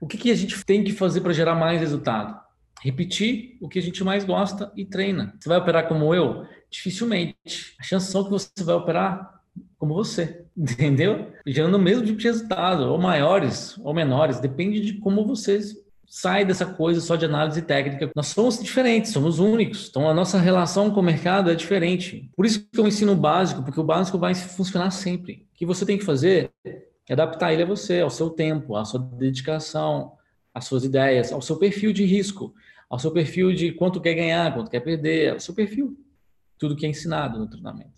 O que, que a gente tem que fazer para gerar mais resultado? Repetir o que a gente mais gosta e treina. Você vai operar como eu? Dificilmente. A chance são que você vai operar como você, entendeu? Gerando o mesmo tipo de resultado, ou maiores ou menores, depende de como vocês sai dessa coisa só de análise técnica. Nós somos diferentes, somos únicos. Então a nossa relação com o mercado é diferente. Por isso que eu ensino o básico, porque o básico vai funcionar sempre. O que você tem que fazer é adaptar ele a você, ao seu tempo, à sua dedicação, às suas ideias, ao seu perfil de risco, ao seu perfil de quanto quer ganhar, quanto quer perder, ao seu perfil. Tudo que é ensinado no treinamento.